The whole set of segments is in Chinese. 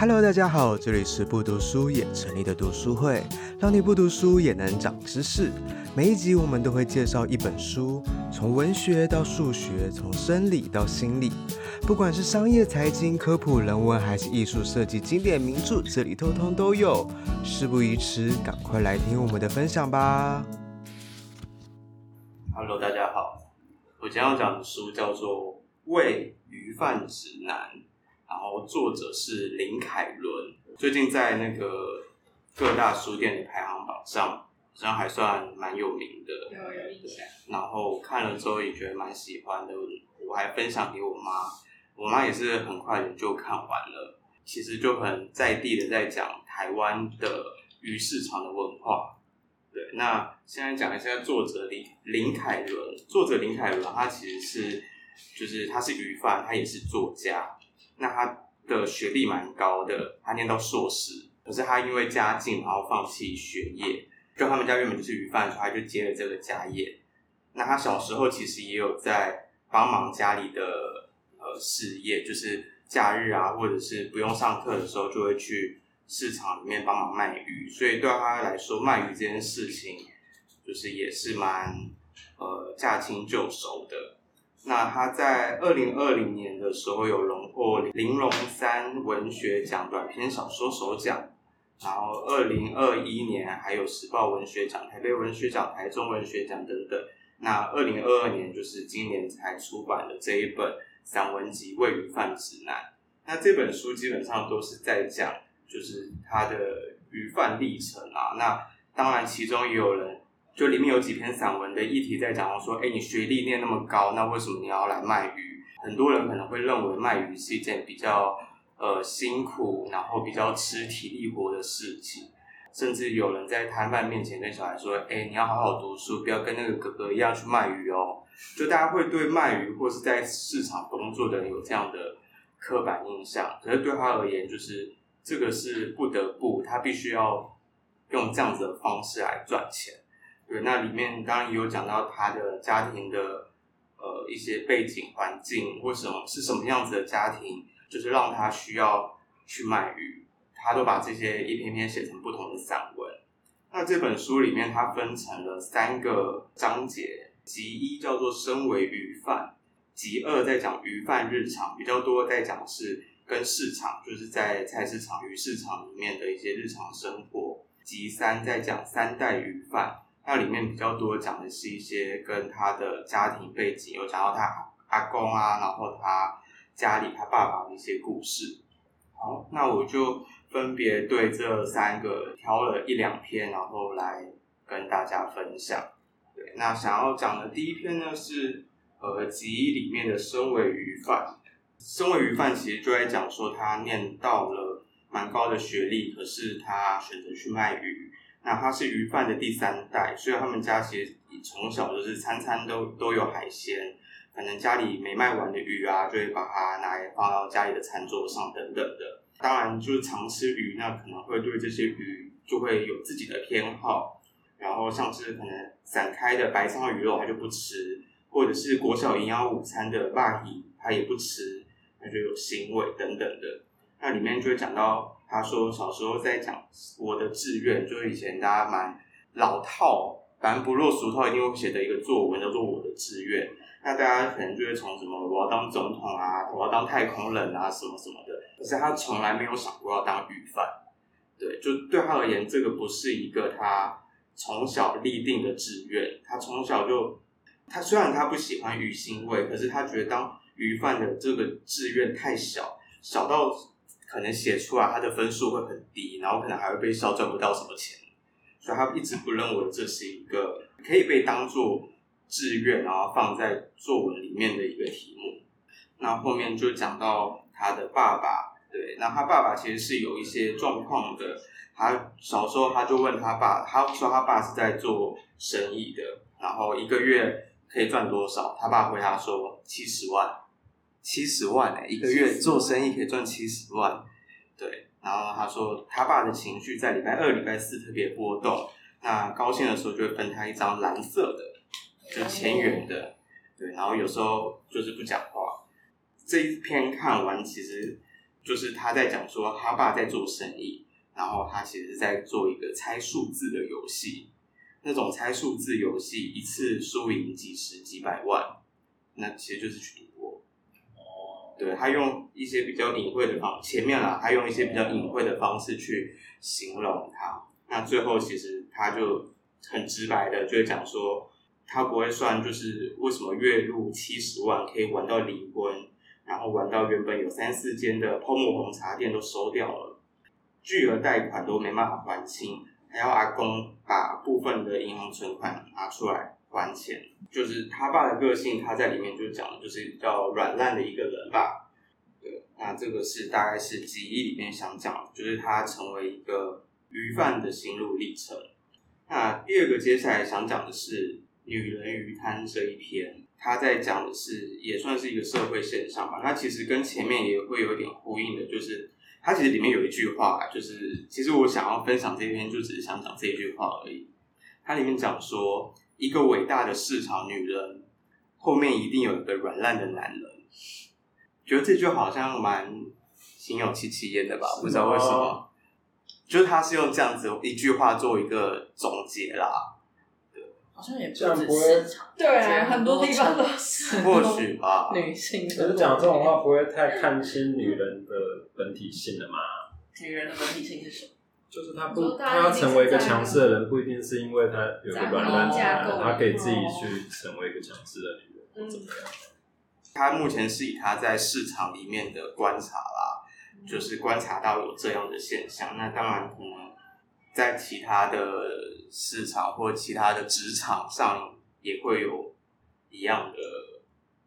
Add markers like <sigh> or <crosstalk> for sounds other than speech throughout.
Hello，大家好，这里是不读书也成立的读书会，让你不读书也能长知识。每一集我们都会介绍一本书，从文学到数学，从生理到心理，不管是商业、财经、科普、人文，还是艺术设计、经典名著，这里通通都有。事不宜迟，赶快来听我们的分享吧。Hello，大家好，我今天要讲的书叫做《喂鱼贩指南》。然后作者是林凯伦，最近在那个各大书店的排行榜上，好像还算蛮有名的。有有印象。然后看了之后也觉得蛮喜欢的，我还分享给我妈，我妈也是很快的就看完了。其实就很在地的在讲台湾的鱼市场的文化。对，那现在讲一下作者林林凯伦，作者林凯伦他其实是就是他是鱼贩，他也是作家。那他的学历蛮高的，他念到硕士，可是他因为家境，然后放弃学业。就他们家原本就是鱼贩，所以他就接了这个家业。那他小时候其实也有在帮忙家里的呃事业，就是假日啊，或者是不用上课的时候，就会去市场里面帮忙卖鱼。所以对他来说，卖鱼这件事情，就是也是蛮呃驾轻就熟的。那他在二零二零年的时候有荣获玲珑三文学奖短篇小说首奖，然后二零二一年还有时报文学奖、台北文学奖、台中文学奖等等。那二零二二年就是今年才出版的这一本散文集《伪鱼贩指南》。那这本书基本上都是在讲，就是他的鱼贩历程啊。那当然其中也有人。就里面有几篇散文的议题在讲说，哎，你学历念那么高，那为什么你要来卖鱼？很多人可能会认为卖鱼是一件比较呃辛苦，然后比较吃体力活的事情，甚至有人在摊贩面前跟小孩说，哎，你要好好读书，不要跟那个哥哥一样去卖鱼哦。就大家会对卖鱼或是在市场工作的人有这样的刻板印象，可是对他而言，就是这个是不得不，他必须要用这样子的方式来赚钱。对，那里面当然也有讲到他的家庭的呃一些背景环境，或什么是什么样子的家庭，就是让他需要去卖鱼，他都把这些一篇篇写成不同的散文。那这本书里面，它分成了三个章节，集一叫做“身为鱼贩”，集二在讲鱼贩日常，比较多在讲是跟市场，就是在菜市场、鱼市场里面的一些日常生活。集三在讲三代鱼贩。那里面比较多讲的是一些跟他的家庭背景，有讲到他阿公啊，然后他家里他爸爸的一些故事。好，那我就分别对这三个挑了一两篇，然后来跟大家分享。对，那想要讲的第一篇呢是呃集一里面的身为鱼贩，身为鱼贩其实就在讲说他念到了蛮高的学历，可是他选择去卖鱼。那他是鱼贩的第三代，所以他们家其实从小就是餐餐都都有海鲜，可能家里没卖完的鱼啊，就会把它拿来放到家里的餐桌上等等的。当然，就是常吃鱼，那可能会对这些鱼就会有自己的偏好。然后像是可能散开的白鯧鱼肉，他就不吃；或者是国小营养午餐的肉鱼，他也不吃，他就有腥味等等的。那里面就会讲到。他说小时候在讲我的志愿，就是以前大家蛮老套，反正不落俗套一定会写的一个作文，叫做我的志愿。那大家可能就会从什么我要当总统啊，我要当太空人啊，什么什么的。可是他从来没有想过要当鱼贩，对，就对他而言，这个不是一个他从小立定的志愿。他从小就，他虽然他不喜欢鱼腥味，可是他觉得当鱼贩的这个志愿太小，小到。可能写出来他的分数会很低，然后可能还会被笑赚不到什么钱，所以他一直不认为这是一个可以被当做志愿，然后放在作文里面的一个题目。那后面就讲到他的爸爸，对，那他爸爸其实是有一些状况的。他小时候他就问他爸，他说他爸是在做生意的，然后一个月可以赚多少？他爸回答说七十万。七十万哎、欸，一个月做生意可以赚七十万，对。然后他说，他爸的情绪在礼拜二、礼拜四特别波动。那高兴的时候就会分他一张蓝色的，就千元的，对。然后有时候就是不讲话。这一篇看完，其实就是他在讲说他爸在做生意，然后他其实是在做一个猜数字的游戏，那种猜数字游戏一次输赢几十几百万，那其实就是去对，他用一些比较隐晦的方，前面啊，他用一些比较隐晦的方式去形容他，那最后其实他就很直白的就讲说，他不会算就是为什么月入七十万可以玩到离婚。然后玩到原本有三四间的泡沫红茶店都收掉了，巨额贷款都没办法还清，还要阿公把部分的银行存款拿出来还钱。就是他爸的个性，他在里面就讲的就是比较软烂的一个人吧。对，那这个是大概是记忆里面想讲，就是他成为一个鱼贩的心路历程。那第二个接下来想讲的是女人鱼摊这一篇。他在讲的是，也算是一个社会现象吧。那其实跟前面也会有点呼应的，就是他其实里面有一句话，就是其实我想要分享这篇，就只是想讲这一句话而已。它里面讲说，一个伟大的市场女人后面一定有一个软烂的男人。觉得这句好像蛮心有戚戚焉的吧？不知道为什么，就是他是用这样子一句话做一个总结啦。好像也不止市场，对啊，很多地方都是。或许吧。女性。可是讲这种话不会太看清女人的本体性了吗？女人的本体性是什么？就是他不，他要成为一个强势的人，不一定是因为他有个软烂的男人，她可以自己去成为一个强势的女人，或怎么样？他目前是以他在市场里面的观察啦，就是观察到有这样的现象。那当然可能在其他的。市场或其他的职场上也会有一样的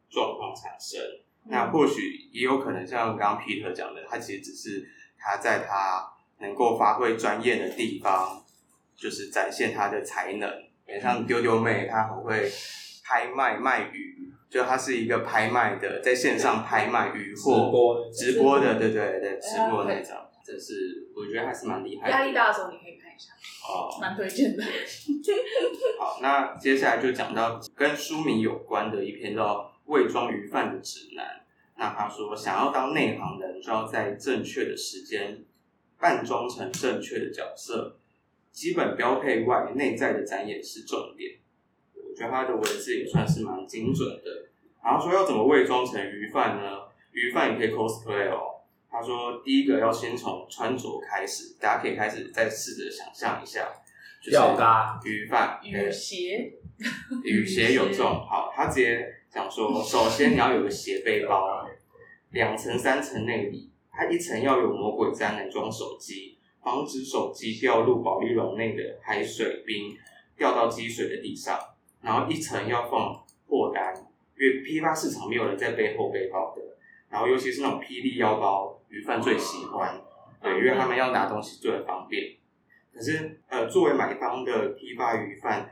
状况产生。那或许也有可能像刚刚 Peter 讲的，他其实只是他在他能够发挥专业的地方，就是展现他的才能。像丢丢妹，她很会拍卖卖鱼，就她是一个拍卖的，在线上拍卖鱼货直播的，对对对，直播那种，这是我觉得还是蛮厉害的。压力大的时候你可以看一下。哦，蛮推荐的。好，那接下来就讲到跟书名有关的一篇叫《伪装鱼贩的指南》。那他说，想要当内行人，就要在正确的时间扮装成正确的角色。基本标配外，内在的展演是重点。我觉得他的文字也算是蛮精准的。然后说要怎么伪装成鱼贩呢？鱼贩也可以 cosplay 哦。他说：“第一个要先从穿着开始，大家可以开始再试着想象一下，就是鱼贩鱼鞋，雨鞋有这种好。他直接讲说，首先你要有个斜背包，两层三层内里，它一层要有魔鬼毡来装手机，防止手机掉入保丽龙内的海水冰掉到积水的地上，然后一层要放货单，因为批发市场没有人在背后背包的。”然后，尤其是那种霹雳腰包，鱼贩最喜欢，对，因为他们要拿东西最方便。可是，呃，作为买方的批发鱼贩，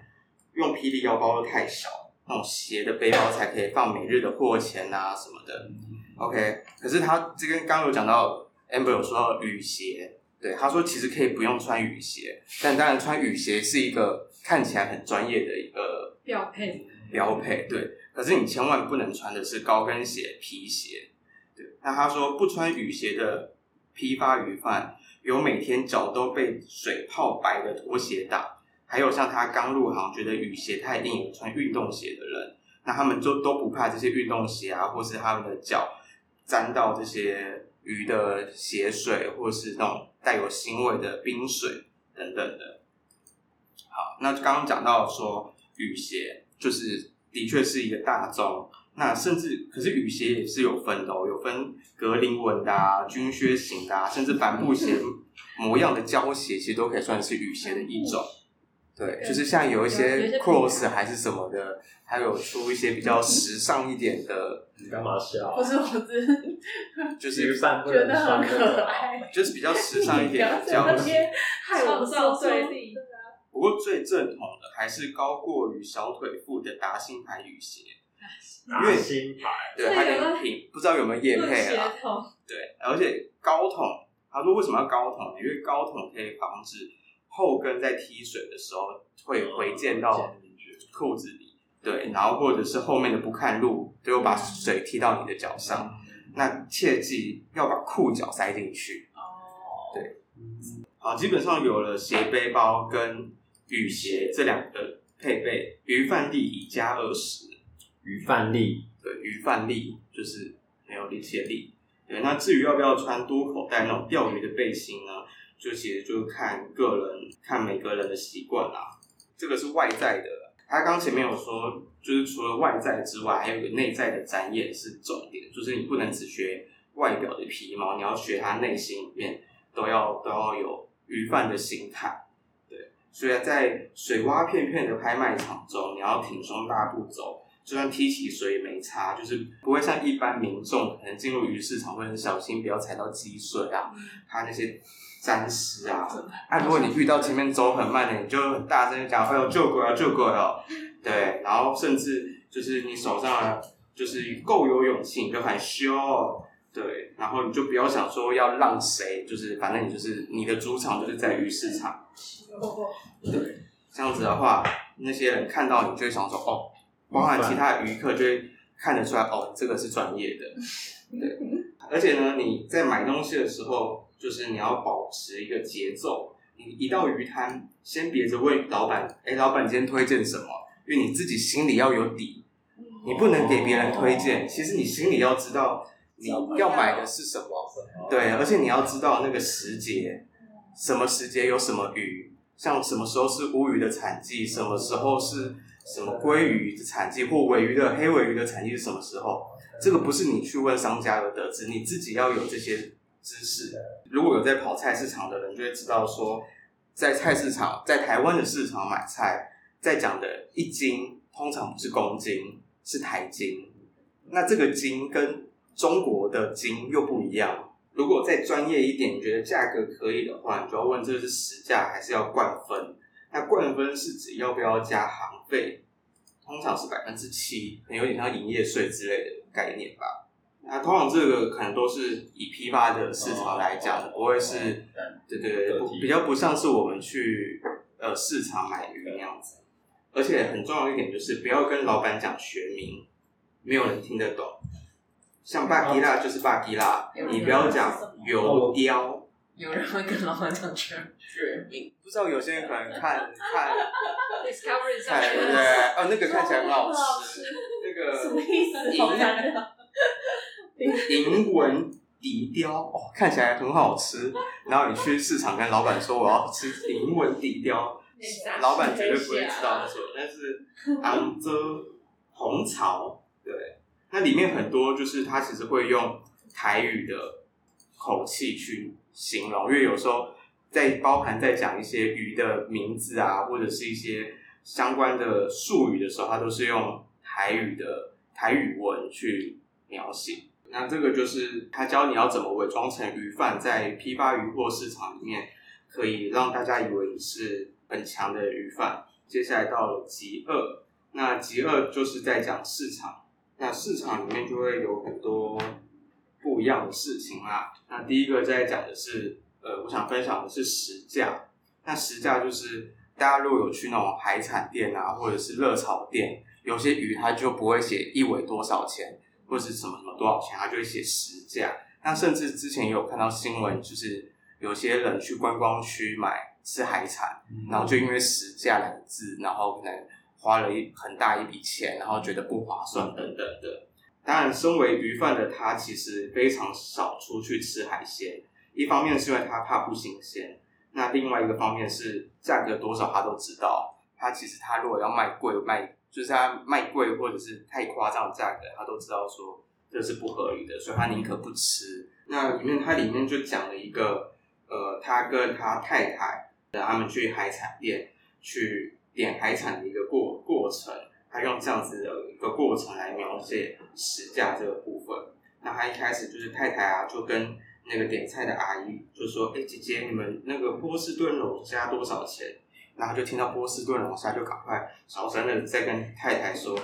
用霹雳腰包又太小，那种斜的背包才可以放每日的货钱啊什么的。OK，可是他这边刚刚有讲到，Amber 有说到雨鞋，对，他说其实可以不用穿雨鞋，但当然穿雨鞋是一个看起来很专业的一个标配，标配，对。可是你千万不能穿的是高跟鞋、皮鞋。对那他说，不穿雨鞋的批发鱼贩，有每天脚都被水泡白的拖鞋党，还有像他刚入行觉得雨鞋他一定有穿运动鞋的人，那他们就都不怕这些运动鞋啊，或是他们的脚沾到这些鱼的血水，或是那种带有腥味的冰水等等的。好，那刚刚讲到说雨鞋，就是的确是一个大宗。那甚至，可是雨鞋也是有分的哦，有分格林纹的啊、军靴型的啊，甚至帆布鞋模样的胶鞋，其实都可以算是雨鞋的一种。对，就是像有一些 cross 还是什么的，还有出一些比较时尚一点的。你干嘛笑？不是我只是，就是觉得很可爱，<laughs> 就是比较时尚一点的胶鞋。创造对立。不过最正统的还是高过于小腿腹的达新牌雨鞋。因为新牌，对，它的品不知道有没有业配啊？对，而且高筒，他说为什么要高筒？因为高筒可以防止后跟在踢水的时候会回溅到裤子里，对，然后或者是后面的不看路，就会把水踢到你的脚上。那切记要把裤脚塞进去。哦，对，好，基本上有了斜背包跟雨鞋这两个配备，鱼贩力已加二十。鱼贩力，对，鱼贩力就是没有力气的力。对，那至于要不要穿多口袋那种钓鱼的背心呢？就其实就看个人，看每个人的习惯啦。这个是外在的。他刚前面有说，就是除了外在之外，还有一个内在的展演是重点，就是你不能只学外表的皮毛，你要学他内心里面都要都要有鱼贩的心态。对，所以在水洼片片的拍卖场中，你要挺胸大步走，就算踢起水也没差，就是不会像一般民众可能进入鱼市场会很小心，不要踩到积水啊，他那些。沾湿啊！啊，如果你遇到前面走很慢的，你就很大声讲：“哎呦，救鬼啊，救鬼哦！”对，然后甚至就是你手上就是够有勇气，你就喊修，对，然后你就不要想说要让谁，就是反正你就是你的主场就是在鱼市场，对，这样子的话，那些人看到你就会想说：“哦，包含其他的鱼客就会看得出来，哦，这个是专业的。”对，<laughs> 而且呢，你在买东西的时候。就是你要保持一个节奏，你一到鱼摊，先别着问老板，哎，老板今天推荐什么？因为你自己心里要有底，你不能给别人推荐。其实你心里要知道你要买的是什么，对，而且你要知道那个时节，什么时节有什么鱼，像什么时候是乌鱼的产季，什么时候是什么鲑鱼的产季，或尾鱼的黑尾鱼的产季是什么时候？这个不是你去问商家而得知，你自己要有这些。知识，如果有在跑菜市场的人，就会知道说，在菜市场，在台湾的市场买菜，在讲的一斤通常不是公斤，是台斤。那这个斤跟中国的斤又不一样。如果再专业一点，你觉得价格可以的话，你就要问这个是实价还是要灌分？那灌分是指要不要加行费？通常是百分之七，可能有点像营业税之类的概念吧。那、啊、通常这个可能都是以批发的市场来讲的，不会是，对对对，比较不像是我们去呃市场买鱼那样子。而且很重要一点就是不要跟老板讲学名，没有人听得懂。像巴吉拉就是巴吉拉，你不要讲油雕。有人会跟老板讲全学名，不知道有些人可能看看 <laughs> Discovery 上对不对？哦，那个 <laughs> 看起来很好吃，那个什么意思？银纹底雕哦，看起来很好吃。然后你去市场跟老板说我要吃银纹底雕，老板绝对不会知道说。但是杭州红潮，对，那里面很多就是他其实会用台语的口气去形容，因为有时候在包含在讲一些鱼的名字啊，或者是一些相关的术语的时候，他都是用台语的台语文去描写。那这个就是他教你要怎么伪装成鱼贩，在批发鱼货市场里面，可以让大家以为你是很强的鱼贩。接下来到了极二，那极二就是在讲市场，那市场里面就会有很多不一样的事情啦。那第一个在讲的是，呃，我想分享的是实价。那实价就是大家如果有去那种海产店啊，或者是热炒店，有些鱼它就不会写一尾多少钱。或者是什么什么多少钱，他就会写实价。那甚至之前也有看到新闻，就是有些人去观光区买吃海产，然后就因为实价两个字，然后可能花了一很大一笔钱，然后觉得不划算等等的。当然，身为鱼贩的他其实非常少出去吃海鲜，一方面是因为他怕不新鲜，那另外一个方面是价格多少他都知道。他其实他如果要卖贵卖。就是他卖贵或者是太夸张的价格，他都知道说这是不合理的，所以他宁可不吃。那里面他里面就讲了一个，呃，他跟他太太，他们去海产店去点海产的一个过过程，他用这样子的一个过程来描写实价这个部分。那他一开始就是太太啊，就跟那个点菜的阿姨就说：“哎、姐姐，你们那个波士顿龙虾多少钱？”然后就听到波士顿龙虾，就赶快小声的在跟太太说：“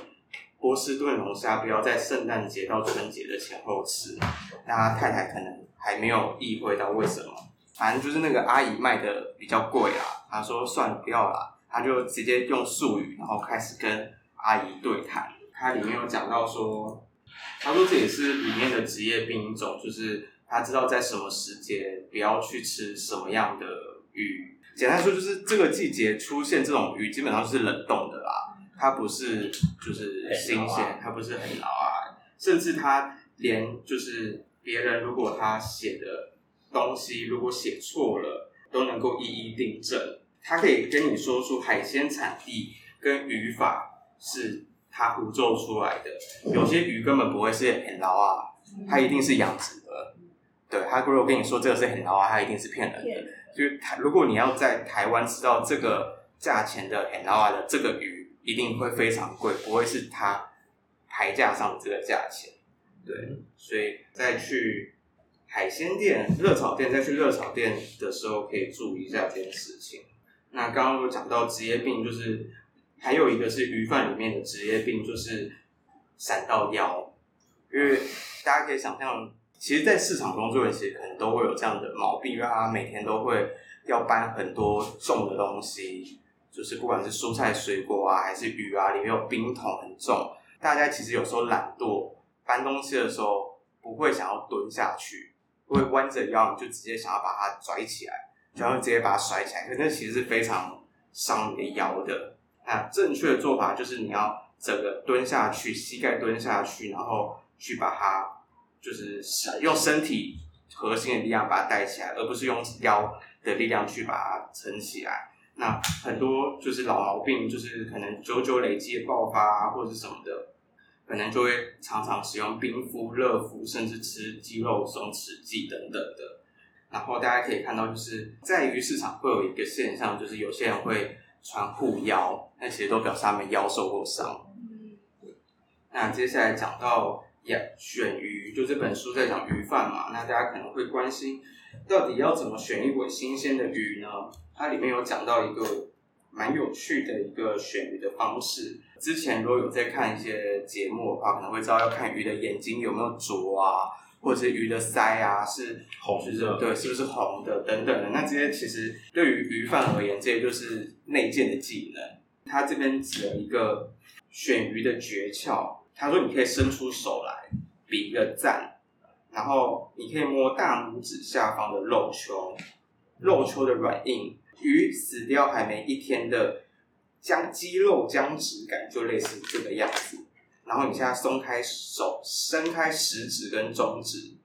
波士顿龙虾不要在圣诞节到春节的前后吃。”那太太可能还没有意会到为什么，反正就是那个阿姨卖的比较贵啊。他说：“算了，不要啦。”他就直接用术语，然后开始跟阿姨对谈。他里面有讲到说：“他说这也是里面的职业病一种，就是他知道在什么时节不要去吃什么样的鱼。简单说，就是这个季节出现这种鱼，基本上是冷冻的啦，它不是就是新鲜，它不是很老啊，甚至它连就是别人如果他写的东西如果写错了，都能够一一订正。他可以跟你说出海鲜产地跟语法是他胡诌出来的，有些鱼根本不会是很老啊，它一定是养殖的。对，他如果跟你说这个是很老啊，他一定是骗人的。就台，如果你要在台湾吃到这个价钱的很老啊的这个鱼，一定会非常贵，不会是它牌价上的这个价钱。对，所以再去海鲜店、热炒店，再去热炒店的时候，可以注意一下这件事情。那刚刚有讲到职业病，就是。还有一个是鱼贩里面的职业病，就是闪到腰。因为大家可以想象，其实，在市场工作的其实可能都会有这样的毛病，让他每天都会要搬很多重的东西，就是不管是蔬菜、水果啊，还是鱼啊，里面有冰桶很重。大家其实有时候懒惰，搬东西的时候不会想要蹲下去，会弯着腰，你就直接想要把它拽起来，然后直接把它甩起来，可是那其实是非常伤你的腰的。那正确的做法就是你要整个蹲下去，膝盖蹲下去，然后去把它，就是用身体核心的力量把它带起来，而不是用腰的力量去把它撑起来。那很多就是老毛病，就是可能久久累积的爆发啊，或者是什么的，可能就会常常使用冰敷、热敷，甚至吃肌肉松弛剂等等的。然后大家可以看到，就是在于市场会有一个现象，就是有些人会。穿护腰，那其实都表示他们腰受过伤。那接下来讲到呀，选鱼，就这本书在讲鱼贩嘛。那大家可能会关心，到底要怎么选一尾新鲜的鱼呢？它里面有讲到一个蛮有趣的一个选鱼的方式。之前如果有在看一些节目的话，可能会知道要看鱼的眼睛有没有浊啊。或者是鱼的鳃啊，是红的，对，是不是红的等等的？那这些其实对于鱼贩而言，这些就是内建的技能。他这边指了一个选鱼的诀窍，他说你可以伸出手来比一个赞，然后你可以摸大拇指下方的肉丘，肉丘的软硬，鱼死掉还没一天的将肌肉僵直感，就类似这个样子。然后你现在松开手，伸开食指跟中指，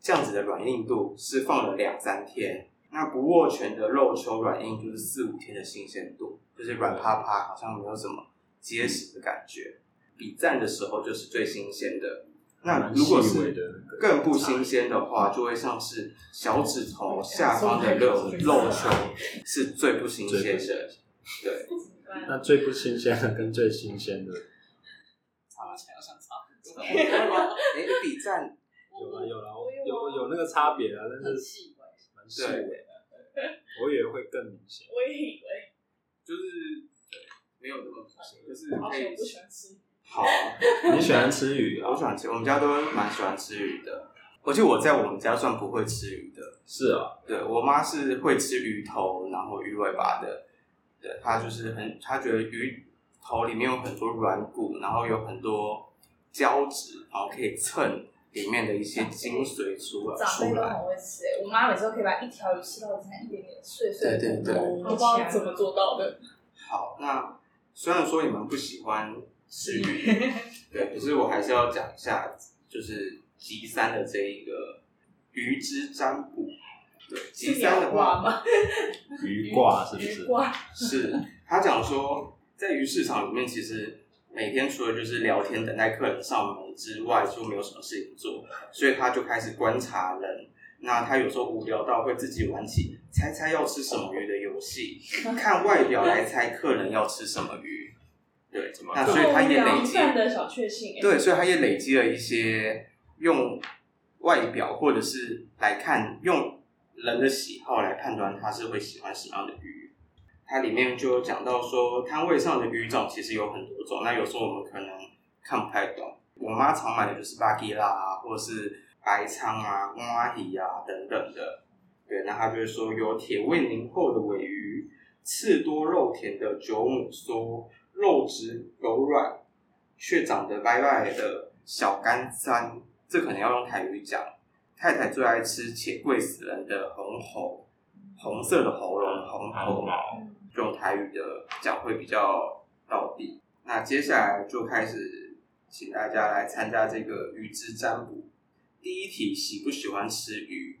这样子的软硬度是放了两三天。那不握拳的肉球软硬就是四五天的新鲜度，就是软趴趴，好像没有什么结实的感觉。比赞的时候就是最新鲜的。那如果是更不新鲜的话，就会像是小指头下方的肉肉球是最不新鲜的。对，那最不新鲜的跟最新鲜的。才要相差，哎，<laughs> 比赞有了有了，有有那个差别啊，但是蛮细微的，我以为会更明显。我也以为，就是对，没有那么明显，就是可以。不喜欢吃。好，你喜欢吃鱼啊？<laughs> 我喜欢吃，我们家都蛮喜欢吃鱼的。而且我在我们家算不会吃鱼的。是啊，对我妈是会吃鱼头，然后鱼尾巴的。对，她就是很，她觉得鱼。头里面有很多软骨，然后有很多胶质，然后可以蹭里面的一些精髓出来。长辈都很会吃，我妈每次都可以把一条鱼吃到只剩一点点碎碎的。对对对，我不知道怎么做到的。好，那虽然说你们不喜欢吃鱼，<laughs> 对，可是我还是要讲一下，就是吉三的这一个鱼之占卜。对，吉三的话，<laughs> 鱼卦是不是？是他讲说。在鱼市场里面，其实每天除了就是聊天、等待客人上门之外，就没有什么事情做，所以他就开始观察人。那他有时候无聊到会自己玩起猜猜要吃什么鱼的游戏，<laughs> 看外表来猜客人要吃什么鱼。对，那所以他也累积的小确幸。对，所以他也累积了一些用外表或者是来看用人的喜好来判断他是会喜欢什么样的鱼。它里面就有讲到说，摊位上的鱼种其实有很多种。那有时候我们可能看不太懂。我妈常买的就是巴基拉啊，或者是白鲳啊、蛙鱼啊等等的。对，那他就会说有铁胃凝厚的尾鱼，刺多肉甜的九母梭，肉质柔软却长得白白的小干山，这可能要用台语讲。太太最爱吃且贵死人的红喉，红色的喉咙，红喉毛，用台语的讲会比较到底。那接下来就开始，请大家来参加这个鱼之占卜。第一题，喜不喜欢吃鱼？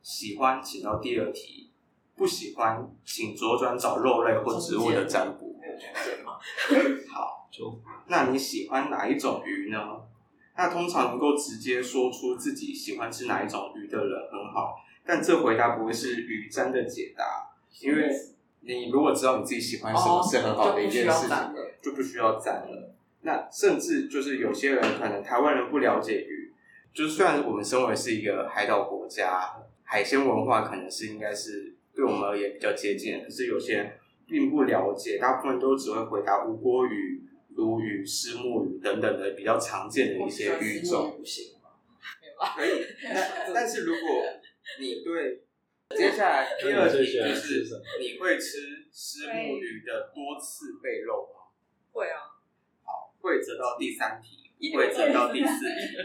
喜欢，请到第二题。不喜欢，请左转找肉类或植物的占卜。<laughs> 好，就那你喜欢哪一种鱼呢？那通常能够直接说出自己喜欢吃哪一种鱼的人很好，但这回答不会是鱼真的解答，因为你如果知道你自己喜欢什么是很好的一件事情，就不需要赞了。那甚至就是有些人可能台湾人不了解鱼，就是虽然我们身为是一个海岛国家，海鲜文化可能是应该是对我们而言比较接近，可是有些人并不了解，大部分都只会回答吴郭鱼。鲈鱼、虱目鱼等等的比较常见的一些鱼种，<laughs> 可以。但是如果你对接下来第二题就是你会吃虱目鱼的多刺背肉吗？会啊。好，会则到第三题，会则到第四题。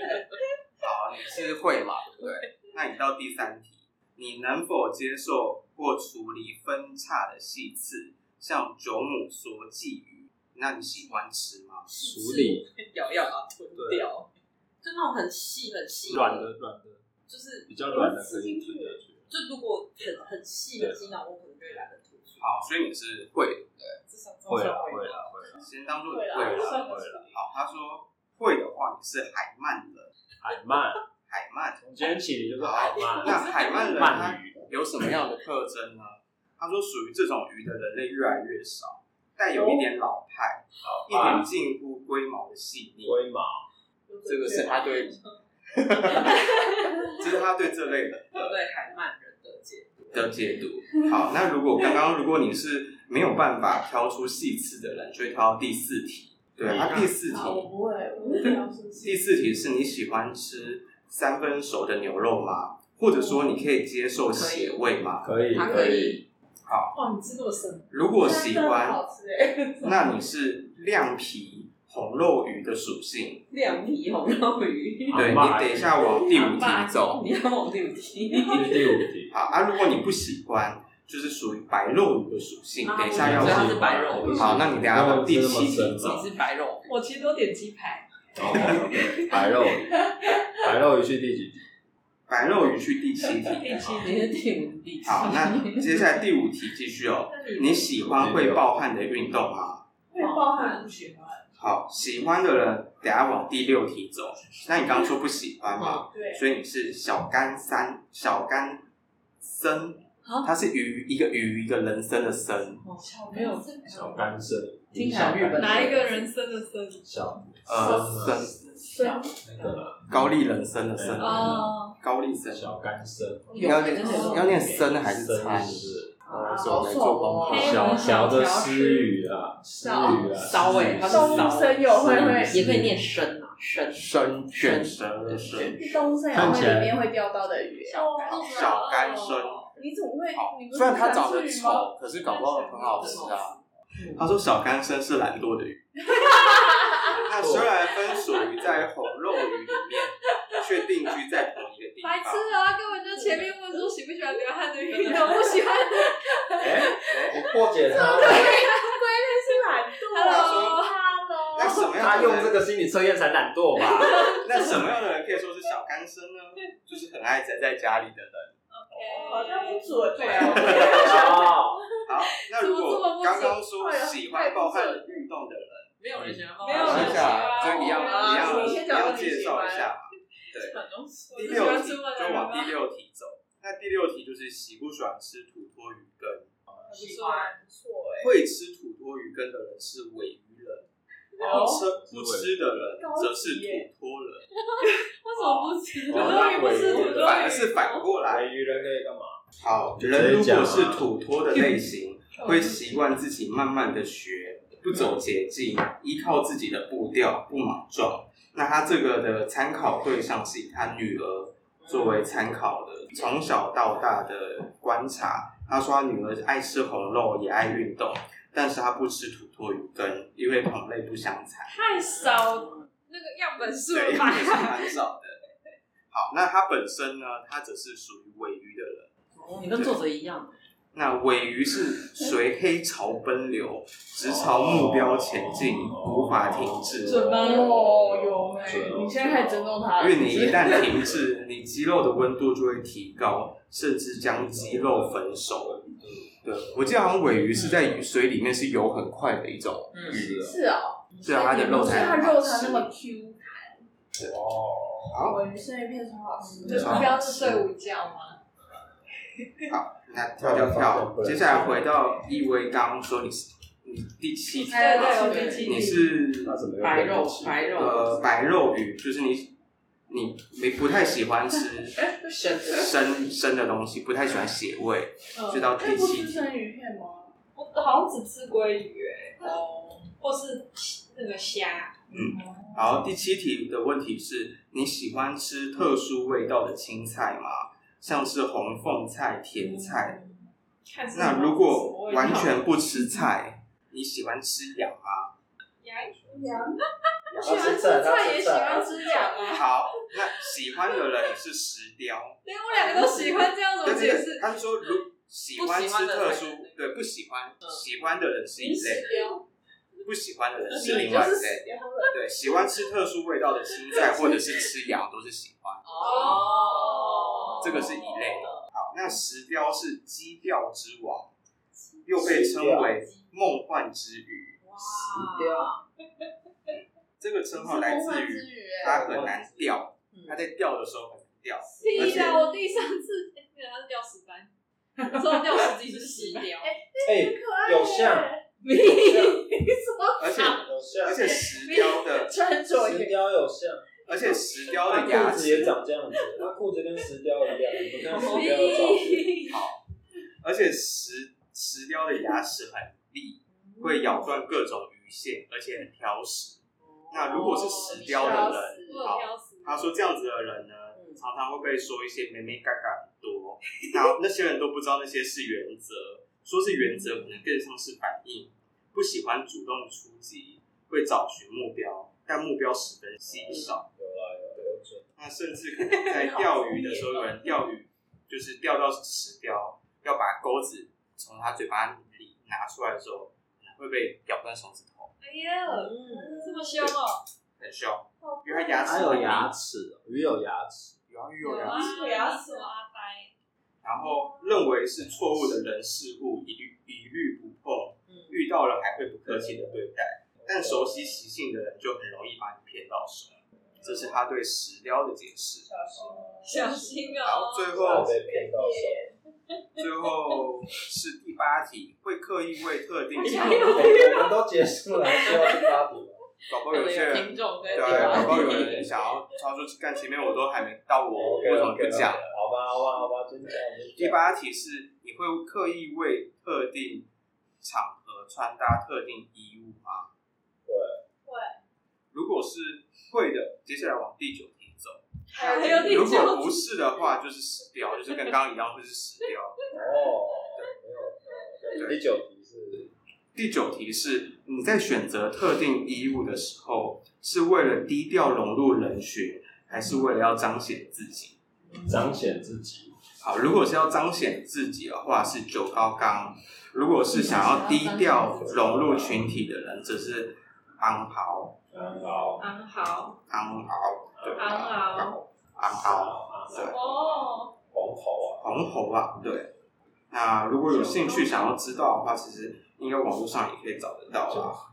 好，你是会嘛？对不对？那你到第三题，你能否接受或处理分叉的细刺，像九母梭鲫鱼？那你喜欢吃吗？处理，咬咬啊，吞掉，就那种很细很细软的软的，就是比较软的可以吞下去。就如果很很细的筋脑，我可能就会懒得吐出。好，所以你是会的，对？至少会了，会了，会了。先当做会了，会了。好，他说会的话，你是海鳗人。海鳗，海鳗，从今天起你就是海鳗。那海鳗人他有什么样的特征呢？<clears throat> 他说属于这种鱼的人类越来越少。带有一点老派，哦、一点近乎龟毛的细腻。龟毛，这个是他对，<laughs> 这是他对这类的对海曼人的解读的解读。好，那如果刚刚如果你是没有办法挑出细刺的人，就会挑到第四题。对，他第四题，我不会，我不会挑第四题是你喜欢吃三分熟的牛肉吗？或者说你可以接受血味吗？可以，可以。好，哇，你吃这么深。如果喜欢，<laughs> 那你是亮皮红肉鱼的属性。亮皮红肉鱼。对，你等一下往第五题走。<laughs> 你要往第五题。第五题。好啊，如果你不喜欢，就是属于白肉鱼的属性。等一下要往。是白肉。好，那你等下往第七题走。你是白肉。我其实都点鸡排。白肉鱼。<laughs> 白肉鱼是第几题？白肉鱼去第七题，第七题，第五题。好，那接下来第五题继续哦。你喜欢会暴汗的运动吗？会暴汗不喜欢。好，喜欢的人等下往第六题走。那你刚刚说不喜欢嘛？对。所以你是小干三，小干参，它是鱼，一个鱼，一个人参的参。没有。小干参。听起来日本。哪一个人参的参？小呃参。参。高丽人参的参。哦。高丽参，小干参，要念要念参还是参？啊，好丑哦！小小的丝鱼啊，诗语啊，烧哎，东参有会会，也可以念参啊，参。参卷舌的参，东参有会里面会钓到的鱼，小干参，你怎么会？虽然它长得丑，可是搞不好很好吃啊。他说小干参是懒惰的鱼，<laughs> 它虽然分属于在红肉鱼里面，却定居在同一个地方。白痴啊！根本就前面问说喜不喜欢流汗的鱼，<laughs> 我不喜欢。哎，我破解他了。<laughs> 对，关键是懒惰。Hello，Hello。那什么样？他用这个心理测验才懒惰吧？<laughs> 那什么样的人可以说是小干生呢？就是很爱宅在家里的人。OK，好像不准。对啊。好，好。那如果刚刚说喜欢暴汗的运动的人，没有人喜欢。没有人喜欢。所以你要你要你要介绍一下。对，第六题就往第六题走。那第六题就是喜不喜欢吃土托鱼羹？喜欢，不错哎。会吃土托鱼羹的人是尾鱼人，不吃不吃的人则是土托人。<laughs> 为什么不吃？土魠鱼不吃土托鱼，反而是反过来。尾鱼人可以干嘛？好，人如果是土托的类型，<laughs> 会习惯自己慢慢的学，不走捷径，依靠自己的步调，不莽撞。那他这个的参考对象是以他女儿作为参考的，从小到大的观察，他说他女儿爱吃红肉，也爱运动，但是他不吃土托鱼羹，因为同类不相残。太少那个样本数对，样本数蛮少的。好，那他本身呢，他只是属于尾鱼的人。哦，你跟作者一样。那尾鱼是随黑潮奔流，直朝目标前进，无法停滞。准吗？哦，有没？你现在可以尊重它。因为你一旦停滞，你肌肉的温度就会提高，甚至将肌肉焚熟。对，我记得好像尾鱼是在水里面是游很快的一种鱼。是哦。是啊，它的肉才它肉才那么 Q 弹。哦。尾鱼生鱼片超好吃。就不要是睡午觉吗？好。那跳跳跳，接下来回到一威刚刚说你是你第七题，你是白肉白肉呃白肉鱼，就是你你你不太喜欢吃 <laughs> 生生的东西，不太喜欢血味，就到第七题。生鱼片吗？我好像只吃鲑鱼诶，哦，或是那个虾。嗯，好，第七题的问题是你喜欢吃特殊味道的青菜吗？像是红凤菜、甜菜，那如果完全不吃菜，你喜欢吃羊吗？羊羊，我喜欢吃菜，也喜欢吃羊啊。好，那喜欢的人是石雕。对，我两个都喜欢这样子解释。他是说，如喜欢吃特殊，对，不喜欢，喜欢的人是一类，不喜欢的人是另外一类。对，喜欢吃特殊味道的青菜或者是吃羊都是喜欢。哦。这个是一类的，好，那石雕是基调之王，又被称为梦幻之鱼。石雕，这个称号来自于它很难钓，它在钓的时候很难钓。而且我第三次给它 <laughs> 钓石斑，说钓石鸡是石雕，哎，有像，<laughs> 而且而且石雕的 <laughs> 石雕有像。而且石雕的牙齿也长这样子，它裤子跟石雕一样，<laughs> 你看石雕的照片。好，而且石石雕的牙齿很利，会咬断各种鱼线，而且很挑食。那如果是石雕的人，好，他说这样子的人呢，常常会被说一些眉眉角角很多，<laughs> 那那些人都不知道那些是原则，说是原则，可能更像是反应，不喜欢主动出击，会找寻目标，但目标十分稀少。那甚至可能在 <laughs> 钓鱼的时候，有人钓鱼就是钓到石雕，要把钩子从他嘴巴里拿出来的时候，可能会被咬断手指头。哎呀，这么凶哦！很凶，因为它牙齿有牙齿，鱼有牙齿，鱼有牙齿，有牙齿阿呆。然后认为是错误的人事物，一律一律不碰，遇到了还会不客气的对待，但熟悉习性的人就很容易把你骗到手。这是他对石雕的解释。小心哦！好，最后最后是第八题，会刻意为特定。我们都结束了，最后第八题。搞不好有些人对，搞不好有人想要超出，看前面我都还没到我，为什么不讲？好吧，好吧，好吧，真的。第八题是，你会刻意为特定场合穿搭特定衣物吗？会。会。如果是。会的，接下来往第九题走。还有第九题。如果不是的话，就是死掉，就是跟刚刚一样，会是死掉。哦，对，没有。第九题是，第九题是你在选择特定衣物的时候，是为了低调融入人群，还是为了要彰显自己？彰显自己。好，如果是要彰显自己的话，是九高刚；如果是想要低调融入群体的人，则是昂豪。安好，安好，安好，对，安好，安好，对，哦，黄喉啊，黄喉啊，对。那如果有兴趣想要知道的话，其实应该网络上也可以找得到啦。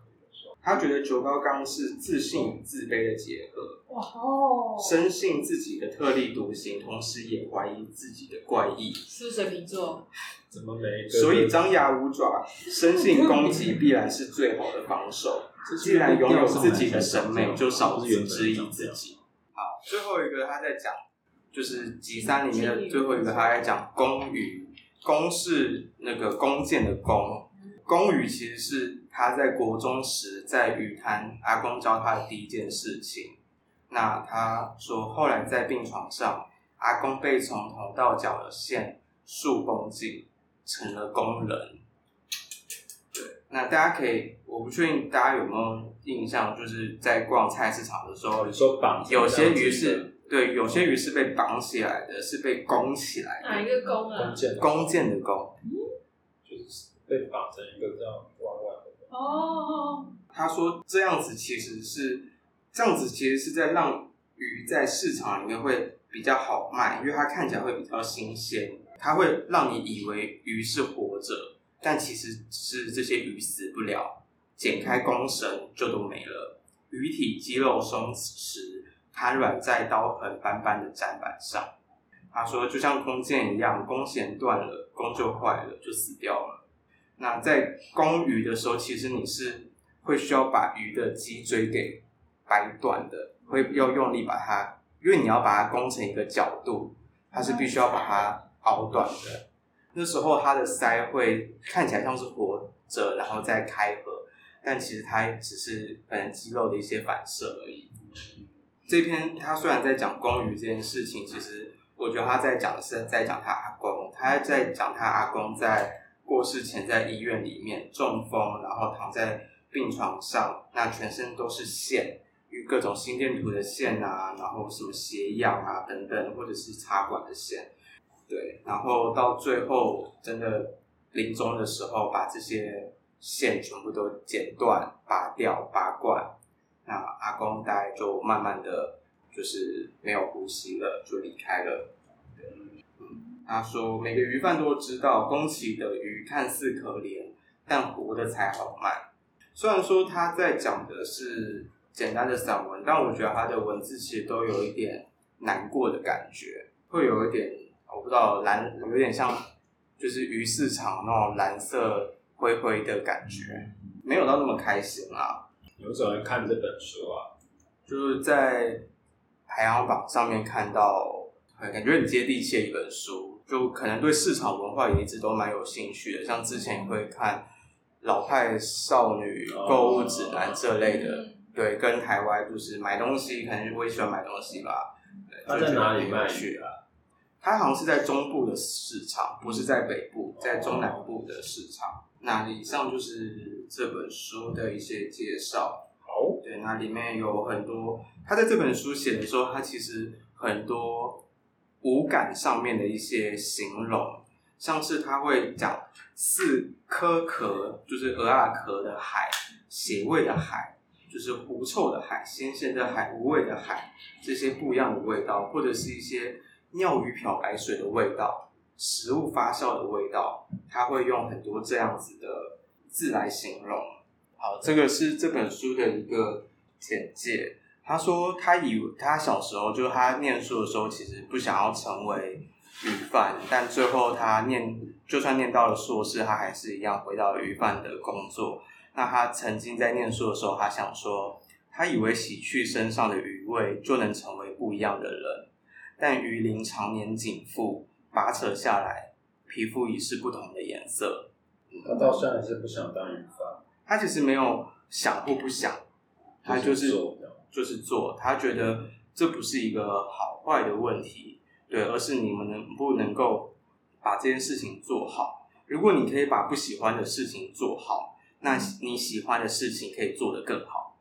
他觉得九高刚是自信与自卑的结合，哇哦，深信自己的特立独行，同时也怀疑自己的怪异。是水瓶座？怎么没？所以张牙舞爪，深信攻击必然是最好的防守。既然拥有自己的审美，就少不质疑自己。好，最后一个他在讲，就是集三里面的最后一个，他在讲弓鱼。弓是那个弓箭的弓，弓鱼其实是他在国中时在鱼摊，阿公教他的第一件事情。那他说，后来在病床上，阿公被从头到脚的线束绷紧，成了工人。对。那大家可以，我不确定大家有没有印象，就是在逛菜市场的时候，你说绑有些鱼是，对，有些鱼是被绑起来的，是被弓起来的。哪一个弓啊？弓箭，弓箭的弓，就是被绑成一个这样弯弯的。哦。他说这样子其实是，这样子其实是在让鱼在市场里面会比较好卖，因为它看起来会比较新鲜，它会让你以为鱼是活着。但其实是这些鱼死不了，剪开弓绳就都没了。鱼体肌肉松弛，瘫软在刀痕斑斑的砧板上。他说，就像弓箭一样，弓弦断了，弓就坏了，就死掉了。那在弓鱼的时候，其实你是会需要把鱼的脊椎给掰断的，会要用力把它，因为你要把它弓成一个角度，它是必须要把它凹断的。那时候它的鳃会看起来像是活着，然后再开合，但其实它只是可能肌肉的一些反射而已。这篇他虽然在讲光鱼这件事情，其实我觉得他在讲的是在讲他阿公，他在讲他阿公在过世前在医院里面中风，然后躺在病床上，那全身都是线，与各种心电图的线啊，然后什么血氧啊等等，或者是插管的线。对，然后到最后真的临终的时候，把这些线全部都剪断、拔掉、拔罐，那阿公大概就慢慢的就是没有呼吸了，就离开了。嗯，他说每个鱼贩都知道，弓起的鱼看似可怜，但活的才好卖。虽然说他在讲的是简单的散文，但我觉得他的文字其实都有一点难过的感觉，会有一点。我不知道蓝有点像，就是鱼市场那种蓝色灰灰的感觉，没有到那么开心啊。有什么会看这本书啊？就是在排行榜上面看到，感觉很接地气的一本书，就可能对市场文化也一直都蛮有兴趣的。像之前会看老派少女购物指南这类的，对，跟台湾就是买东西，可能我也喜欢买东西吧。他在哪里卖去啊？它好像是在中部的市场，不是在北部，在中南部的市场。那以上就是这本书的一些介绍。好，对，那里面有很多，他在这本书写的时候，他其实很多五感上面的一些形容，像是他会讲四颗壳，就是鹅啊壳的海，血味的海，就是狐臭的海，鲜鲜的海，无味的海，这些不一样的味道，或者是一些。尿鱼漂白水的味道，食物发酵的味道，他会用很多这样子的字来形容。好，这个是这本书的一个简介。他说，他以他小时候，就是他念书的时候，其实不想要成为鱼贩，但最后他念，就算念到了硕士，他还是一样回到了鱼贩的工作。那他曾经在念书的时候，他想说，他以为洗去身上的鱼味，就能成为不一样的人。但鱼鳞常年紧缚，拔扯下来，皮肤已是不同的颜色。他到现在是不想当鱼贩。他其实没有想或不想，他就是就是做。他觉得这不是一个好坏的问题，对，而是你们能不能够把这件事情做好。如果你可以把不喜欢的事情做好，那你喜欢的事情可以做得更好。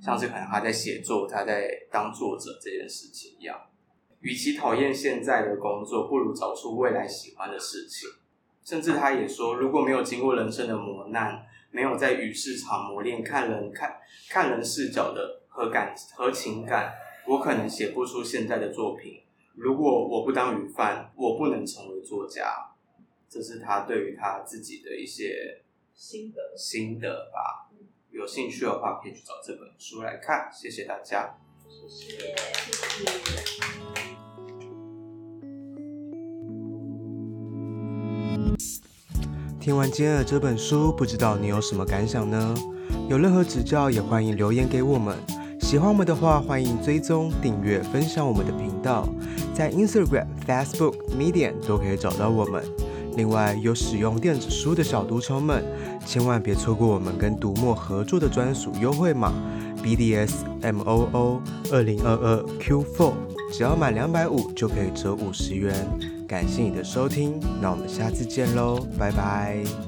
像是可能他在写作，他在当作者这件事情一样。与其讨厌现在的工作，不如找出未来喜欢的事情。甚至他也说，如果没有经过人生的磨难，没有在与市场磨练看人看看人视角的和感和情感，我可能写不出现在的作品。如果我不当鱼贩，我不能成为作家。这是他对于他自己的一些心得心得吧。有兴趣的话，可以去找这本书来看。谢谢大家。谢谢，谢谢。听完今天的这本书，不知道你有什么感想呢？有任何指教，也欢迎留言给我们。喜欢我们的话，欢迎追踪、订阅、分享我们的频道，在 Instagram、Facebook、Medium 都可以找到我们。另外，有使用电子书的小读虫们，千万别错过我们跟读墨合作的专属优惠码 BDS MOO 二零二二 Q4，只要满两百五就可以折五十元。感谢你的收听，那我们下次见喽，拜拜。